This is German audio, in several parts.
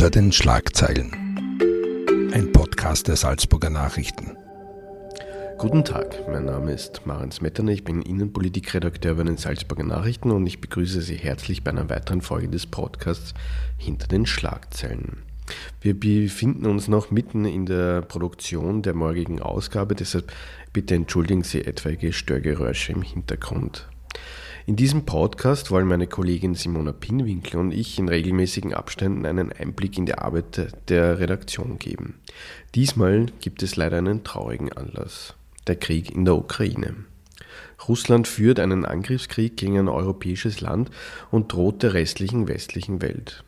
Hinter den Schlagzeilen. Ein Podcast der Salzburger Nachrichten. Guten Tag, mein Name ist Marens Metterner, ich bin Innenpolitikredakteur bei den Salzburger Nachrichten und ich begrüße Sie herzlich bei einer weiteren Folge des Podcasts Hinter den Schlagzeilen. Wir befinden uns noch mitten in der Produktion der morgigen Ausgabe, deshalb bitte entschuldigen Sie etwaige Störgeräusche im Hintergrund. In diesem Podcast wollen meine Kollegin Simona Pinwinkel und ich in regelmäßigen Abständen einen Einblick in die Arbeit der Redaktion geben. Diesmal gibt es leider einen traurigen Anlass. Der Krieg in der Ukraine. Russland führt einen Angriffskrieg gegen ein europäisches Land und droht der restlichen westlichen Welt.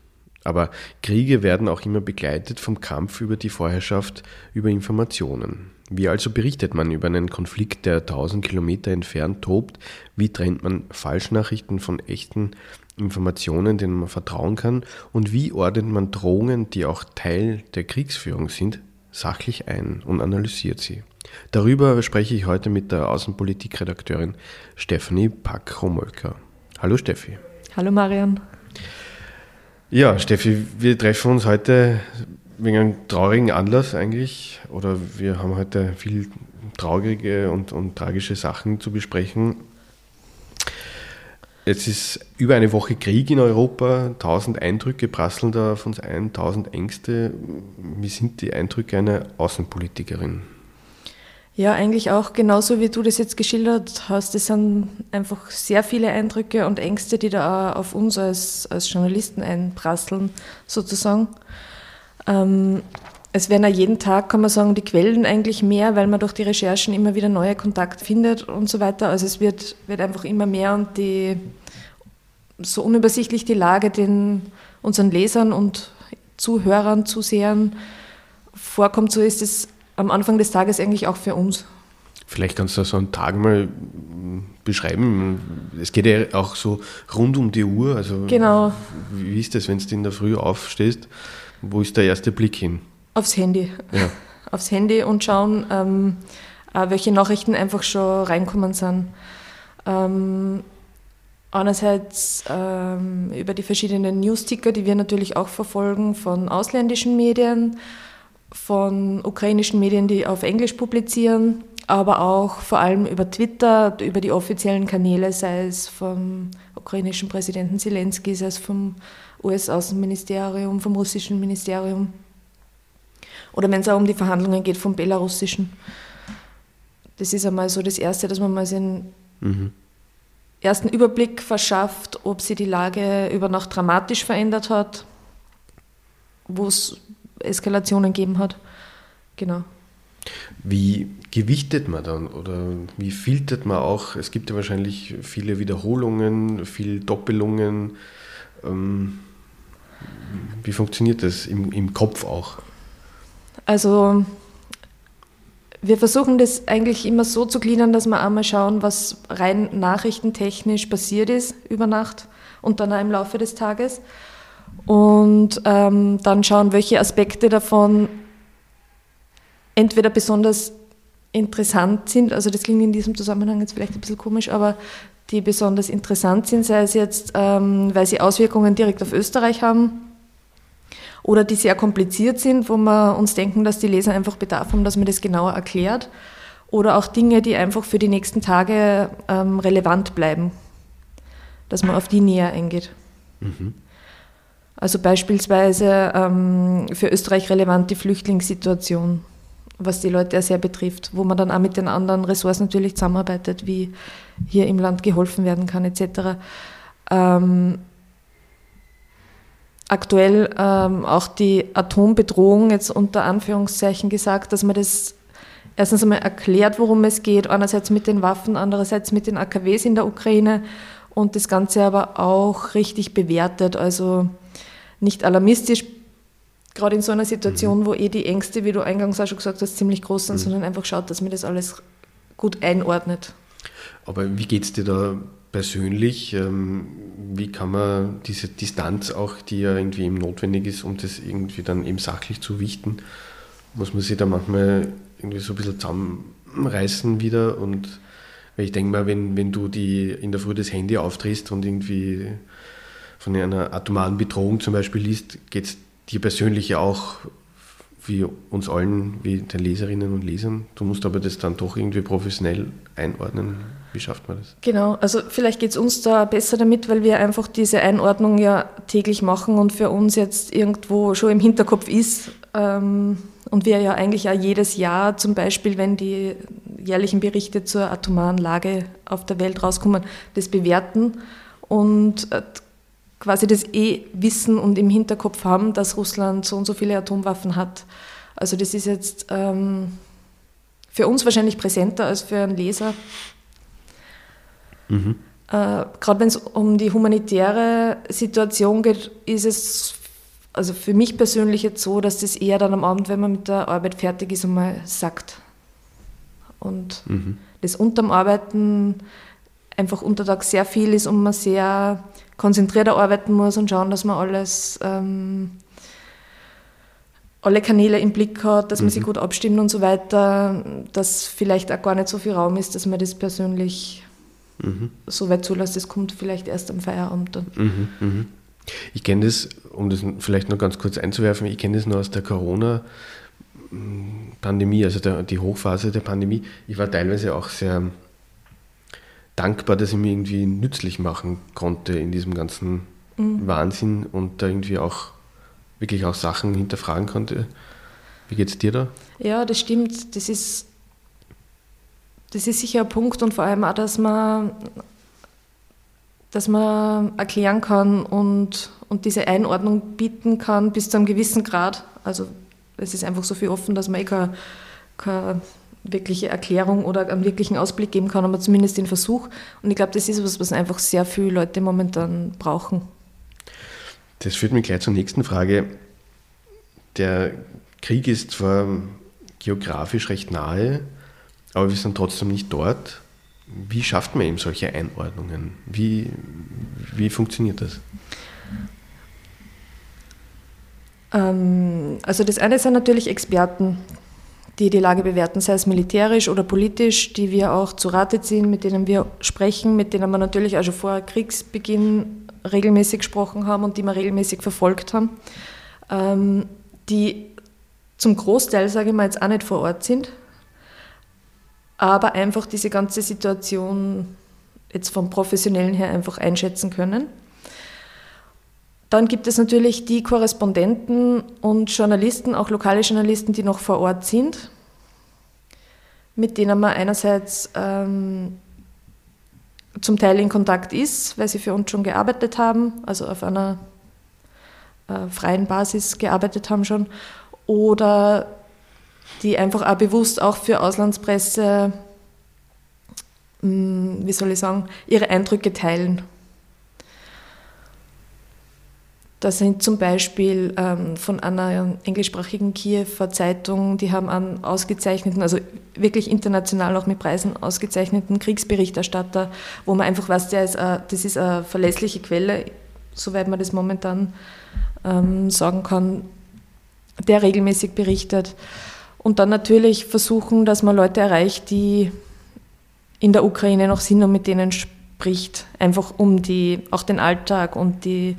Aber Kriege werden auch immer begleitet vom Kampf über die Vorherrschaft über Informationen. Wie also berichtet man über einen Konflikt, der tausend Kilometer entfernt tobt? Wie trennt man Falschnachrichten von echten Informationen, denen man vertrauen kann? Und wie ordnet man Drohungen, die auch Teil der Kriegsführung sind, sachlich ein und analysiert sie? Darüber spreche ich heute mit der Außenpolitikredakteurin Stephanie Pack-Homolker. Hallo Steffi. Hallo Marian. Ja, Steffi, wir treffen uns heute wegen einem traurigen Anlass eigentlich. Oder wir haben heute viel traurige und, und tragische Sachen zu besprechen. Jetzt ist über eine Woche Krieg in Europa, tausend Eindrücke prasseln da auf uns ein, tausend Ängste. Wie sind die Eindrücke einer Außenpolitikerin? Ja, eigentlich auch genauso wie du das jetzt geschildert hast. Es sind einfach sehr viele Eindrücke und Ängste, die da auch auf uns als, als Journalisten einprasseln, sozusagen. Ähm, es werden auch jeden Tag, kann man sagen, die Quellen eigentlich mehr, weil man durch die Recherchen immer wieder neue Kontakte findet und so weiter. Also es wird, wird einfach immer mehr und die, so unübersichtlich die Lage den unseren Lesern und Zuhörern, Zusehern vorkommt, so ist es am Anfang des Tages eigentlich auch für uns. Vielleicht kannst du so einen Tag mal beschreiben. Es geht ja auch so rund um die Uhr. Also genau. Wie ist das, wenn du in der Früh aufstehst? Wo ist der erste Blick hin? Aufs Handy. Ja. Aufs Handy und schauen, ähm, welche Nachrichten einfach schon reinkommen sind. Ähm, einerseits ähm, über die verschiedenen Newsticker, die wir natürlich auch verfolgen, von ausländischen Medien von ukrainischen Medien, die auf Englisch publizieren, aber auch vor allem über Twitter, über die offiziellen Kanäle, sei es vom ukrainischen Präsidenten Zelensky, sei es vom US-Außenministerium, vom russischen Ministerium oder wenn es auch um die Verhandlungen geht, vom belarussischen. Das ist einmal so das Erste, dass man mal einen mhm. ersten Überblick verschafft, ob sich die Lage über Nacht dramatisch verändert hat, wo es Eskalationen gegeben hat. Genau. Wie gewichtet man dann oder wie filtert man auch? Es gibt ja wahrscheinlich viele Wiederholungen, viele Doppelungen. Ähm, wie funktioniert das im, im Kopf auch? Also wir versuchen das eigentlich immer so zu gliedern, dass wir einmal schauen, was rein nachrichtentechnisch passiert ist über Nacht und dann auch im Laufe des Tages und ähm, dann schauen, welche Aspekte davon entweder besonders interessant sind, also das klingt in diesem Zusammenhang jetzt vielleicht ein bisschen komisch, aber die besonders interessant sind, sei es jetzt, ähm, weil sie Auswirkungen direkt auf Österreich haben oder die sehr kompliziert sind, wo wir uns denken, dass die Leser einfach Bedarf haben, dass man das genauer erklärt oder auch Dinge, die einfach für die nächsten Tage ähm, relevant bleiben, dass man auf die näher eingeht. Mhm. Also beispielsweise ähm, für Österreich relevant die Flüchtlingssituation, was die Leute sehr betrifft, wo man dann auch mit den anderen Ressorts natürlich zusammenarbeitet, wie hier im Land geholfen werden kann etc. Ähm, aktuell ähm, auch die Atombedrohung jetzt unter Anführungszeichen gesagt, dass man das erstens einmal erklärt, worum es geht, einerseits mit den Waffen, andererseits mit den AKWs in der Ukraine und das Ganze aber auch richtig bewertet, also nicht alarmistisch, gerade in so einer Situation, mhm. wo eh die Ängste, wie du eingangs auch schon gesagt hast, ziemlich groß sind, mhm. sondern einfach schaut, dass man das alles gut einordnet. Aber wie geht es dir da persönlich? Ähm, wie kann man diese Distanz auch, die ja irgendwie eben notwendig ist, um das irgendwie dann eben sachlich zu wichten, muss man sich da manchmal irgendwie so ein bisschen zusammenreißen wieder und weil ich denke mal, wenn, wenn du die in der Früh das Handy aufdrehst und irgendwie von einer atomaren Bedrohung zum Beispiel liest, geht es dir persönlich ja auch, wie uns allen, wie den Leserinnen und Lesern. Du musst aber das dann doch irgendwie professionell einordnen. Wie schafft man das? Genau, also vielleicht geht es uns da besser damit, weil wir einfach diese Einordnung ja täglich machen und für uns jetzt irgendwo schon im Hinterkopf ist. Ähm, und wir ja eigentlich auch jedes Jahr, zum Beispiel, wenn die jährlichen Berichte zur atomaren Lage auf der Welt rauskommen, das bewerten und äh, quasi das eh wissen und im Hinterkopf haben, dass Russland so und so viele Atomwaffen hat. Also das ist jetzt ähm, für uns wahrscheinlich präsenter als für einen Leser. Mhm. Äh, Gerade wenn es um die humanitäre Situation geht, ist es also für mich persönlich jetzt so, dass das eher dann am Abend, wenn man mit der Arbeit fertig ist, einmal sagt. Und mhm. das unterm Arbeiten einfach untertags sehr viel ist und man sehr konzentriert arbeiten muss und schauen, dass man alles, ähm, alle Kanäle im Blick hat, dass man mhm. sich gut abstimmt und so weiter, dass vielleicht auch gar nicht so viel Raum ist, dass man das persönlich mhm. so weit zulässt. Das kommt vielleicht erst am Feierabend dann. Mhm. mhm. Ich kenne das, um das vielleicht noch ganz kurz einzuwerfen, ich kenne das nur aus der Corona- Pandemie, also der, die Hochphase der Pandemie. Ich war teilweise auch sehr dankbar, dass ich mich irgendwie nützlich machen konnte in diesem ganzen mhm. Wahnsinn und da irgendwie auch wirklich auch Sachen hinterfragen konnte. Wie geht es dir da? Ja, das stimmt. Das ist, das ist sicher ein Punkt und vor allem auch, dass man, dass man erklären kann und, und diese Einordnung bieten kann bis zu einem gewissen Grad. Also es ist einfach so viel offen, dass man eh keine, keine wirkliche Erklärung oder einen wirklichen Ausblick geben kann, aber zumindest den Versuch. Und ich glaube, das ist was, was einfach sehr viele Leute momentan brauchen. Das führt mich gleich zur nächsten Frage. Der Krieg ist zwar geografisch recht nahe, aber wir sind trotzdem nicht dort. Wie schafft man eben solche Einordnungen? Wie, wie funktioniert das? Ähm, also das eine sind natürlich Experten, die die Lage bewerten, sei es militärisch oder politisch, die wir auch zu Rate ziehen, mit denen wir sprechen, mit denen wir natürlich auch schon vor Kriegsbeginn regelmäßig gesprochen haben und die wir regelmäßig verfolgt haben, ähm, die zum Großteil, sage ich mal, jetzt auch nicht vor Ort sind, aber einfach diese ganze Situation jetzt vom Professionellen her einfach einschätzen können. Dann gibt es natürlich die Korrespondenten und Journalisten, auch lokale Journalisten, die noch vor Ort sind, mit denen man einerseits ähm, zum Teil in Kontakt ist, weil sie für uns schon gearbeitet haben, also auf einer äh, freien Basis gearbeitet haben schon, oder die einfach auch bewusst auch für Auslandspresse, mh, hm, wie soll ich sagen, ihre Eindrücke teilen. Da sind zum Beispiel ähm, von einer englischsprachigen Kiewer Zeitung, die haben einen ausgezeichneten, also wirklich international auch mit Preisen ausgezeichneten Kriegsberichterstatter, wo man einfach weiß, der ist, äh, das ist eine verlässliche Quelle, soweit man das momentan ähm, sagen kann, der regelmäßig berichtet. Und dann natürlich versuchen, dass man Leute erreicht, die in der Ukraine noch sind und mit denen spricht, einfach um die, auch den Alltag und die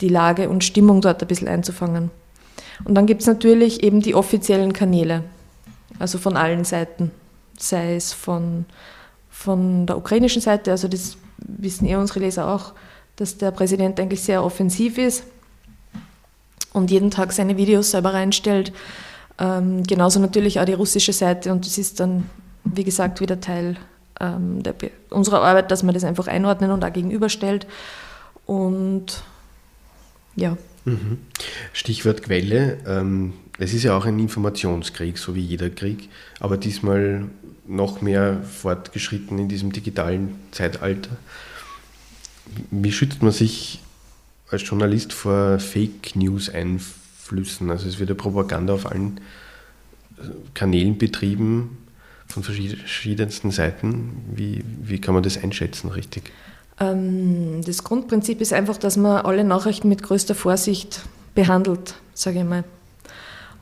die Lage und Stimmung dort ein bisschen einzufangen. Und dann gibt es natürlich eben die offiziellen Kanäle, also von allen Seiten, sei es von, von der ukrainischen Seite, also das wissen eh unsere Leser auch, dass der Präsident eigentlich sehr offensiv ist und jeden Tag seine Videos selber reinstellt. Ähm, genauso natürlich auch die russische Seite und das ist dann, wie gesagt, wieder Teil ähm, der, unserer Arbeit, dass man das einfach einordnen und auch gegenüberstellt. Und ja. Mhm. Stichwort Quelle. Ähm, es ist ja auch ein Informationskrieg, so wie jeder Krieg, aber diesmal noch mehr fortgeschritten in diesem digitalen Zeitalter. Wie schützt man sich als Journalist vor Fake News Einflüssen? Also es wird ja Propaganda auf allen äh, Kanälen betrieben von verschiedensten Seiten. Wie, wie kann man das einschätzen, richtig? Ähm, das Grundprinzip ist einfach, dass man alle Nachrichten mit größter Vorsicht behandelt, sage ich mal.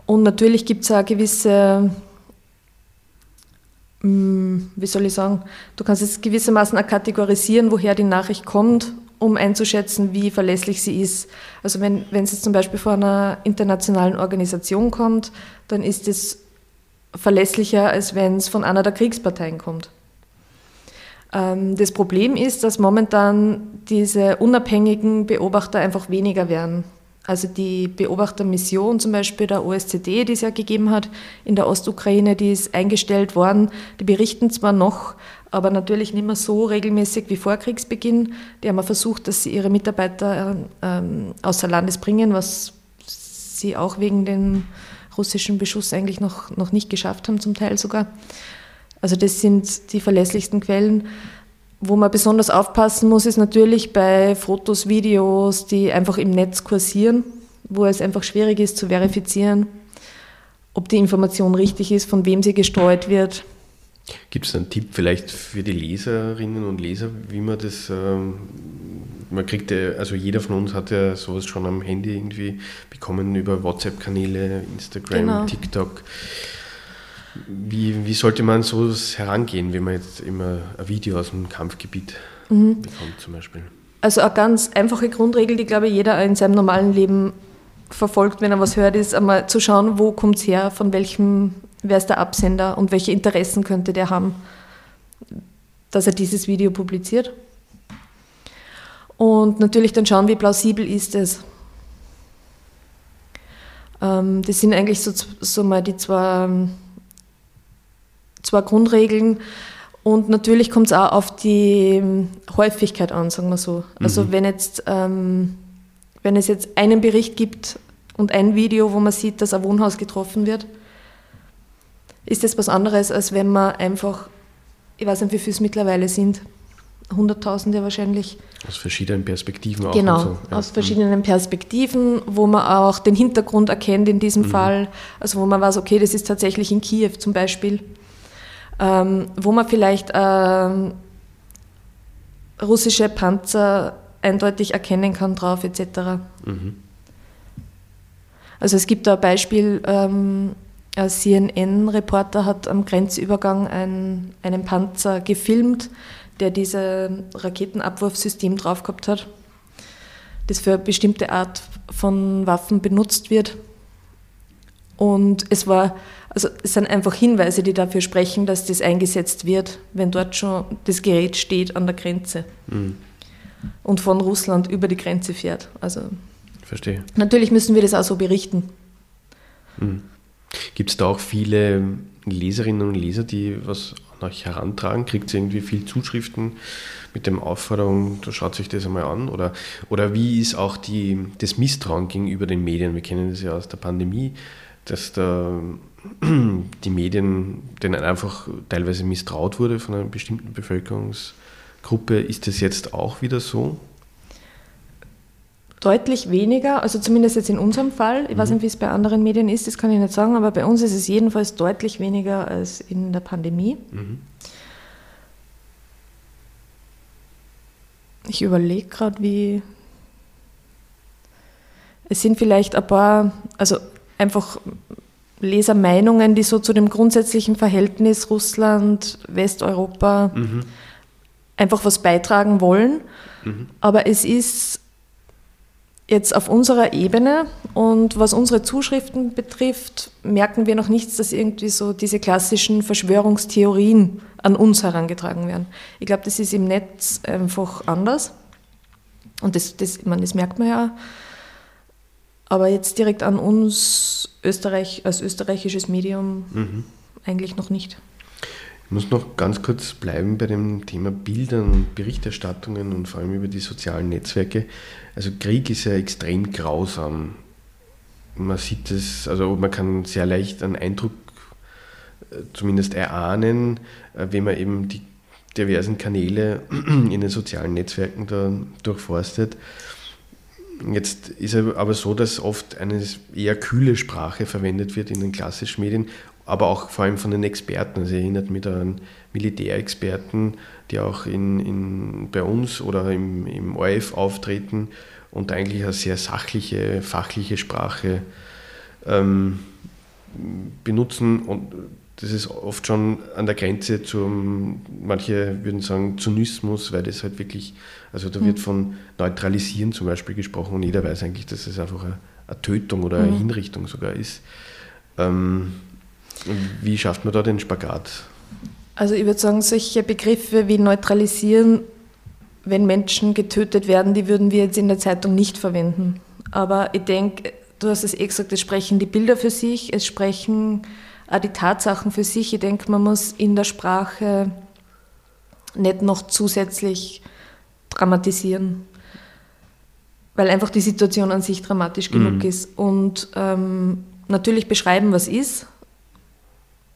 Und natürlich gibt es auch gewisse, mm, wie soll ich sagen, du kannst es gewissermaßen auch kategorisieren, woher die Nachricht kommt um einzuschätzen, wie verlässlich sie ist. Also wenn, wenn es zum Beispiel von einer internationalen Organisation kommt, dann ist es verlässlicher, als wenn es von einer der Kriegsparteien kommt. Ähm, das Problem ist, dass momentan diese unabhängigen Beobachter einfach weniger werden. Also die Beobachtermission zum Beispiel der OSZE, die es ja gegeben hat in der Ostukraine, die ist eingestellt worden. Die berichten zwar noch, aber natürlich nicht mehr so regelmäßig wie vor Kriegsbeginn. Die haben versucht, dass sie ihre Mitarbeiter ähm, außer Landes bringen, was sie auch wegen dem russischen Beschuss eigentlich noch, noch nicht geschafft haben, zum Teil sogar. Also das sind die verlässlichsten Quellen. Wo man besonders aufpassen muss, ist natürlich bei Fotos, Videos, die einfach im Netz kursieren, wo es einfach schwierig ist zu verifizieren, ob die Information richtig ist, von wem sie gestreut wird. Gibt es einen Tipp vielleicht für die Leserinnen und Leser, wie man das, ähm, man kriegt ja, also jeder von uns hat ja sowas schon am Handy irgendwie bekommen über WhatsApp-Kanäle, Instagram, genau. TikTok. Wie, wie sollte man so herangehen, wenn man jetzt immer ein Video aus dem Kampfgebiet mhm. bekommt zum Beispiel? Also eine ganz einfache Grundregel, die, glaube ich, jeder in seinem normalen Leben verfolgt, wenn er was hört, ist einmal zu schauen, wo kommt es her, von welchem, wer ist der Absender und welche Interessen könnte der haben, dass er dieses Video publiziert. Und natürlich dann schauen, wie plausibel ist es. Ähm, das sind eigentlich so, so mal die zwei zwei Grundregeln. Und natürlich kommt es auch auf die ähm, Häufigkeit an, sagen wir so. Also mhm. wenn jetzt, ähm, wenn es jetzt einen Bericht gibt und ein Video, wo man sieht, dass ein Wohnhaus getroffen wird, ist das was anderes, als wenn man einfach, ich weiß nicht, wie viele es mittlerweile sind, Hunderttausende wahrscheinlich. Aus verschiedenen Perspektiven auch. Genau, so. ja. aus verschiedenen Perspektiven, wo man auch den Hintergrund erkennt in diesem mhm. Fall. Also wo man weiß, okay, das ist tatsächlich in Kiew zum Beispiel ähm, wo man vielleicht ähm, russische Panzer eindeutig erkennen kann drauf etc. Mhm. Also es gibt da ein Beispiel, ähm, ein CNN-Reporter hat am Grenzübergang ein, einen Panzer gefilmt, der dieses Raketenabwurfsystem drauf gehabt hat, das für eine bestimmte Art von Waffen benutzt wird. Und es war also es sind einfach Hinweise, die dafür sprechen, dass das eingesetzt wird, wenn dort schon das Gerät steht an der Grenze mhm. und von Russland über die Grenze fährt. Also Verstehe. Natürlich müssen wir das auch so berichten. Mhm. Gibt es da auch viele Leserinnen und Leser, die was an euch herantragen? Kriegt ihr irgendwie viel Zuschriften mit dem Aufforderung, da schaut sich das einmal an? Oder, oder wie ist auch die, das Misstrauen gegenüber den Medien? Wir kennen das ja aus der Pandemie, dass da die Medien, denen einfach teilweise misstraut wurde von einer bestimmten Bevölkerungsgruppe. Ist das jetzt auch wieder so? Deutlich weniger, also zumindest jetzt in unserem Fall. Ich mhm. weiß nicht, wie es bei anderen Medien ist, das kann ich nicht sagen, aber bei uns ist es jedenfalls deutlich weniger als in der Pandemie. Mhm. Ich überlege gerade, wie. Es sind vielleicht ein paar, also einfach Lesermeinungen, die so zu dem grundsätzlichen Verhältnis Russland-Westeuropa mhm. einfach was beitragen wollen. Mhm. Aber es ist jetzt auf unserer Ebene und was unsere Zuschriften betrifft, merken wir noch nichts, dass irgendwie so diese klassischen Verschwörungstheorien an uns herangetragen werden. Ich glaube, das ist im Netz einfach anders. Und das, das, ich meine, das merkt man ja aber jetzt direkt an uns Österreich als österreichisches Medium mhm. eigentlich noch nicht. Ich muss noch ganz kurz bleiben bei dem Thema Bildern, Berichterstattungen und vor allem über die sozialen Netzwerke. Also Krieg ist ja extrem grausam. Man sieht es, also man kann sehr leicht einen Eindruck äh, zumindest erahnen, äh, wenn man eben die diversen Kanäle in den sozialen Netzwerken da durchforstet. Jetzt ist es aber so, dass oft eine eher kühle Sprache verwendet wird in den klassischen Medien, aber auch vor allem von den Experten. Also erinnert mich an Militärexperten, die auch in, in, bei uns oder im, im ORF auftreten und eigentlich eine sehr sachliche, fachliche Sprache ähm, benutzen und das ist oft schon an der Grenze zum, manche würden sagen, Zynismus, weil das halt wirklich, also da wird mhm. von Neutralisieren zum Beispiel gesprochen und jeder weiß eigentlich, dass es einfach eine, eine Tötung oder eine mhm. Hinrichtung sogar ist. Ähm, wie schafft man da den Spagat? Also ich würde sagen, solche Begriffe wie neutralisieren, wenn Menschen getötet werden, die würden wir jetzt in der Zeitung nicht verwenden. Aber ich denke, du hast es eh gesagt, es sprechen die Bilder für sich, es sprechen auch die Tatsachen für sich. Ich denke, man muss in der Sprache nicht noch zusätzlich dramatisieren, weil einfach die Situation an sich dramatisch genug mhm. ist. Und ähm, natürlich beschreiben, was ist.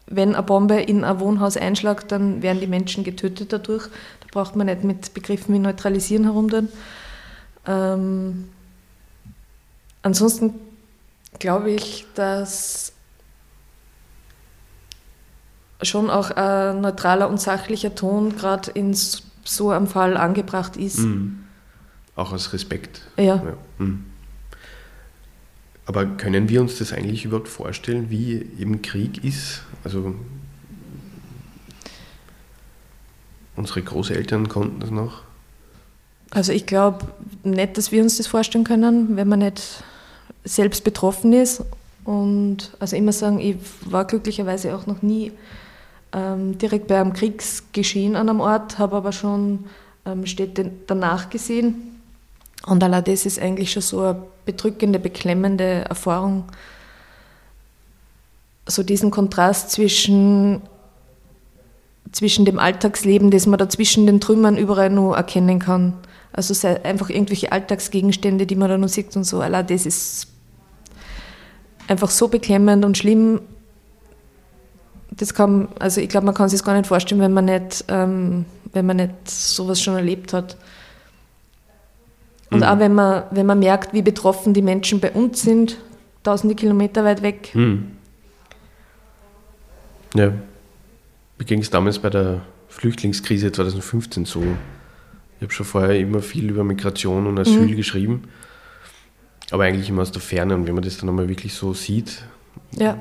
Wenn eine Bombe in ein Wohnhaus einschlägt, dann werden die Menschen getötet dadurch. Da braucht man nicht mit Begriffen wie neutralisieren herumtun. Ähm, ansonsten glaube ich, dass schon auch ein neutraler und sachlicher Ton gerade in so einem Fall angebracht ist. Mhm. Auch aus Respekt. Ja. ja. Mhm. Aber können wir uns das eigentlich überhaupt vorstellen, wie eben Krieg ist? Also unsere Großeltern konnten das noch. Also ich glaube nicht, dass wir uns das vorstellen können, wenn man nicht selbst betroffen ist. Und also immer sagen, ich war glücklicherweise auch noch nie ähm, direkt bei einem Kriegsgeschehen an einem Ort, habe aber schon ähm, Städte danach gesehen. Und allein das ist eigentlich schon so eine bedrückende, beklemmende Erfahrung. So diesen Kontrast zwischen, zwischen dem Alltagsleben, das man da zwischen den Trümmern überall nur erkennen kann. Also einfach irgendwelche Alltagsgegenstände, die man da nur sieht und so. Allein das ist einfach so beklemmend und schlimm das kann, also ich glaube, man kann sich das gar nicht vorstellen, wenn man nicht, ähm, wenn man nicht sowas schon erlebt hat. Und mhm. auch wenn man, wenn man merkt, wie betroffen die Menschen bei uns sind, tausende Kilometer weit weg. Mhm. Ja. Wie ging es damals bei der Flüchtlingskrise 2015 so? Ich habe schon vorher immer viel über Migration und Asyl mhm. geschrieben, aber eigentlich immer aus der Ferne. Und wenn man das dann nochmal wirklich so sieht, ja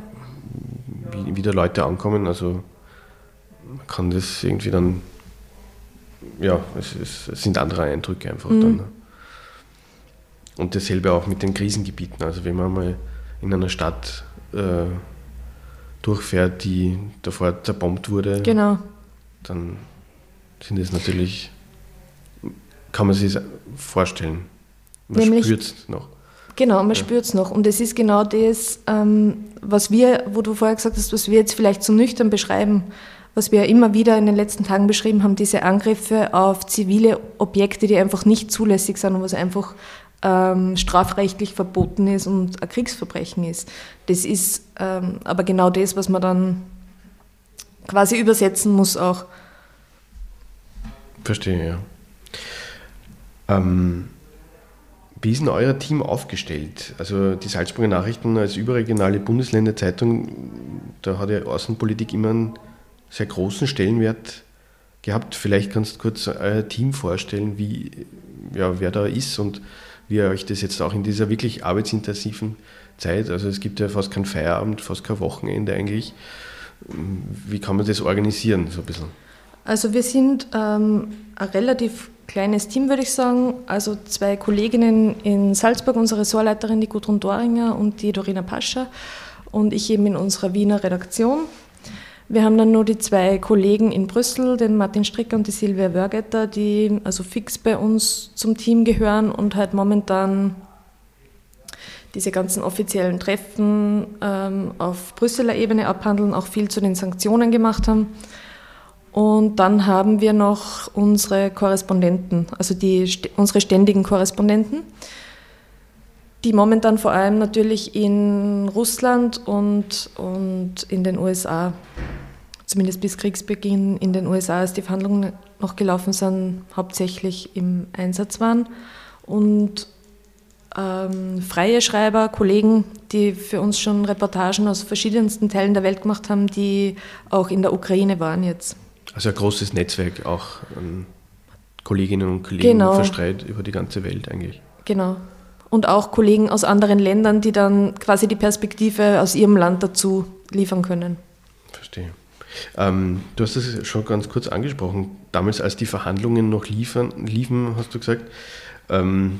wie, wie da Leute ankommen. Also man kann das irgendwie dann, ja, es, es, es sind andere Eindrücke einfach mhm. dann. Ne? Und dasselbe auch mit den Krisengebieten. Also wenn man mal in einer Stadt äh, durchfährt, die davor zerbombt wurde, genau. dann sind es natürlich, kann man sich vorstellen. Man spürt es noch. Genau, man ja. spürt es noch. Und es ist genau das, ähm, was wir, wo du vorher gesagt hast, was wir jetzt vielleicht so nüchtern beschreiben, was wir immer wieder in den letzten Tagen beschrieben haben, diese Angriffe auf zivile Objekte, die einfach nicht zulässig sind und was einfach ähm, strafrechtlich verboten ist und ein Kriegsverbrechen ist. Das ist ähm, aber genau das, was man dann quasi übersetzen muss auch. Verstehe, ja. Ähm wie ist denn euer Team aufgestellt? Also die Salzburger Nachrichten als überregionale Bundesländerzeitung, da hat ja Außenpolitik immer einen sehr großen Stellenwert gehabt. Vielleicht kannst du kurz euer Team vorstellen, wie, ja, wer da ist und wie ihr euch das jetzt auch in dieser wirklich arbeitsintensiven Zeit, also es gibt ja fast keinen Feierabend, fast kein Wochenende eigentlich. Wie kann man das organisieren, so ein bisschen? Also wir sind ähm, ein relativ kleines Team, würde ich sagen. Also zwei Kolleginnen in Salzburg, unsere Ressortleiterin, die Gudrun Doringer und die Dorina Pascha und ich eben in unserer Wiener Redaktion. Wir haben dann nur die zwei Kollegen in Brüssel, den Martin Stricker und die Silvia Wörgetter, die also fix bei uns zum Team gehören und halt momentan diese ganzen offiziellen Treffen ähm, auf Brüsseler Ebene abhandeln, auch viel zu den Sanktionen gemacht haben. Und dann haben wir noch unsere Korrespondenten, also die, unsere ständigen Korrespondenten, die momentan vor allem natürlich in Russland und, und in den USA, zumindest bis Kriegsbeginn in den USA, als die Verhandlungen noch gelaufen sind, hauptsächlich im Einsatz waren. Und ähm, freie Schreiber, Kollegen, die für uns schon Reportagen aus verschiedensten Teilen der Welt gemacht haben, die auch in der Ukraine waren jetzt. Also ein großes Netzwerk auch an Kolleginnen und Kollegen genau. verstreut über die ganze Welt eigentlich. Genau. Und auch Kollegen aus anderen Ländern, die dann quasi die Perspektive aus ihrem Land dazu liefern können. verstehe. Ähm, du hast es schon ganz kurz angesprochen. Damals, als die Verhandlungen noch liefern, liefen, hast du gesagt, ähm,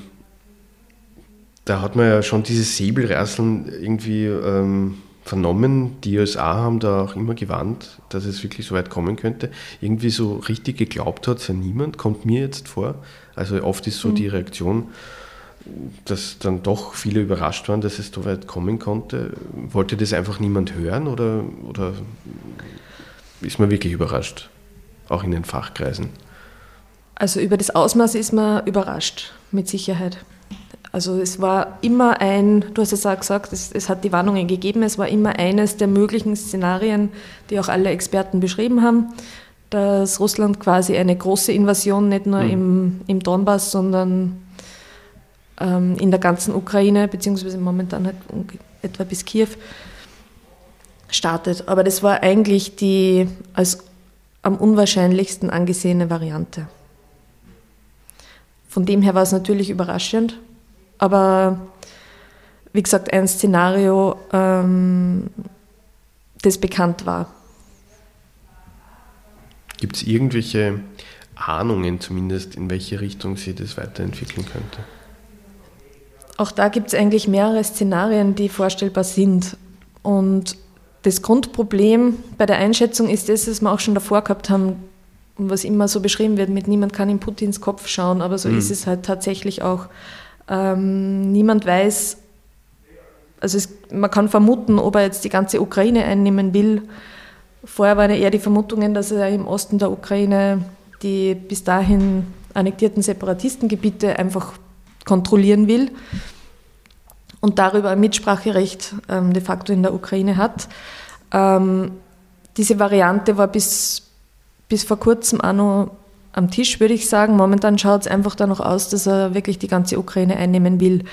da hat man ja schon dieses Säbelrasseln irgendwie ähm, vernommen. Die USA haben da auch immer gewarnt, dass es wirklich so weit kommen könnte. Irgendwie so richtig geglaubt hat es ja niemand, kommt mir jetzt vor. Also oft ist so mhm. die Reaktion, dass dann doch viele überrascht waren, dass es so weit kommen konnte. Wollte das einfach niemand hören oder, oder ist man wirklich überrascht, auch in den Fachkreisen? Also über das Ausmaß ist man überrascht, mit Sicherheit. Also es war immer ein, du hast es auch gesagt, es, es, hat die Warnungen gegeben, es war immer eines der möglichen Szenarien, die auch alle Experten beschrieben haben, dass Russland quasi eine große Invasion nicht nur mhm. im, im Donbass, sondern ähm, in der ganzen Ukraine, beziehungsweise momentan halt etwa bis Kiew, startet. Aber das war eigentlich die als am unwahrscheinlichsten angesehene Variante. Von dem her war es natürlich überraschend, aber wie gesagt, ein Szenario, ähm, das bekannt war. Gibt es irgendwelche Ahnungen zumindest, in welche Richtung sich das weiterentwickeln könnte? Auch da gibt es eigentlich mehrere Szenarien, die vorstellbar sind. Und das Grundproblem bei der Einschätzung ist das, was wir auch schon davor gehabt haben, was immer so beschrieben wird, mit niemand kann in Putins Kopf schauen, aber so mhm. ist es halt tatsächlich auch. Ähm, niemand weiß, also es, man kann vermuten, ob er jetzt die ganze Ukraine einnehmen will. Vorher waren eher die Vermutungen, dass er im Osten der Ukraine die bis dahin annektierten Separatistengebiete einfach kontrollieren will und darüber ein Mitspracherecht ähm, de facto in der Ukraine hat. Ähm, diese Variante war bis, bis vor kurzem auch noch am Tisch, würde ich sagen. Momentan schaut es einfach danach aus, dass er wirklich die ganze Ukraine einnehmen will.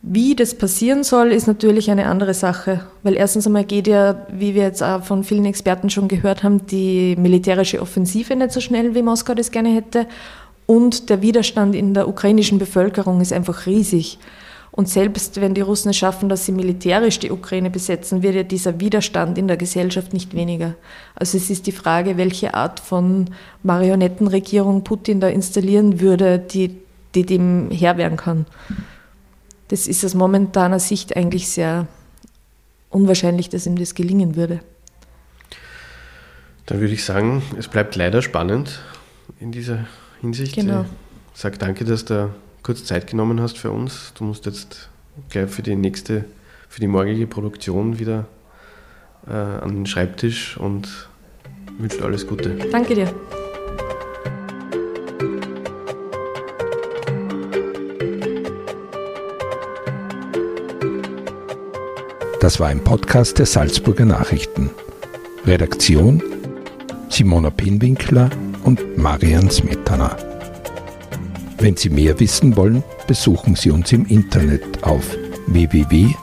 Wie das passieren soll, ist natürlich eine andere Sache, weil erstens einmal geht ja, wie wir jetzt auch von vielen Experten schon gehört haben, die militärische Offensive nicht so schnell, wie Moskau das gerne hätte. Und der Widerstand in der ukrainischen Bevölkerung ist einfach riesig. Und selbst wenn die Russen es schaffen, dass sie militärisch die Ukraine besetzen, wird ja dieser Widerstand in der Gesellschaft nicht weniger. Also es ist die Frage, welche Art von Marionettenregierung Putin da installieren würde, die, die dem Herr werden kann. Das ist aus momentaner Sicht eigentlich sehr unwahrscheinlich, dass ihm das gelingen würde. Dann würde ich sagen, es bleibt leider spannend in dieser Hinsicht. Genau. Ich sage danke, dass der kurz Zeit genommen hast für uns. Du musst jetzt gleich für die nächste, für die morgige Produktion wieder äh, an den Schreibtisch und wünsche alles Gute. Danke dir. Das war ein Podcast der Salzburger Nachrichten. Redaktion Simona Pinwinkler und Marian Smetana. Wenn Sie mehr wissen wollen, besuchen Sie uns im Internet auf www.sn.at.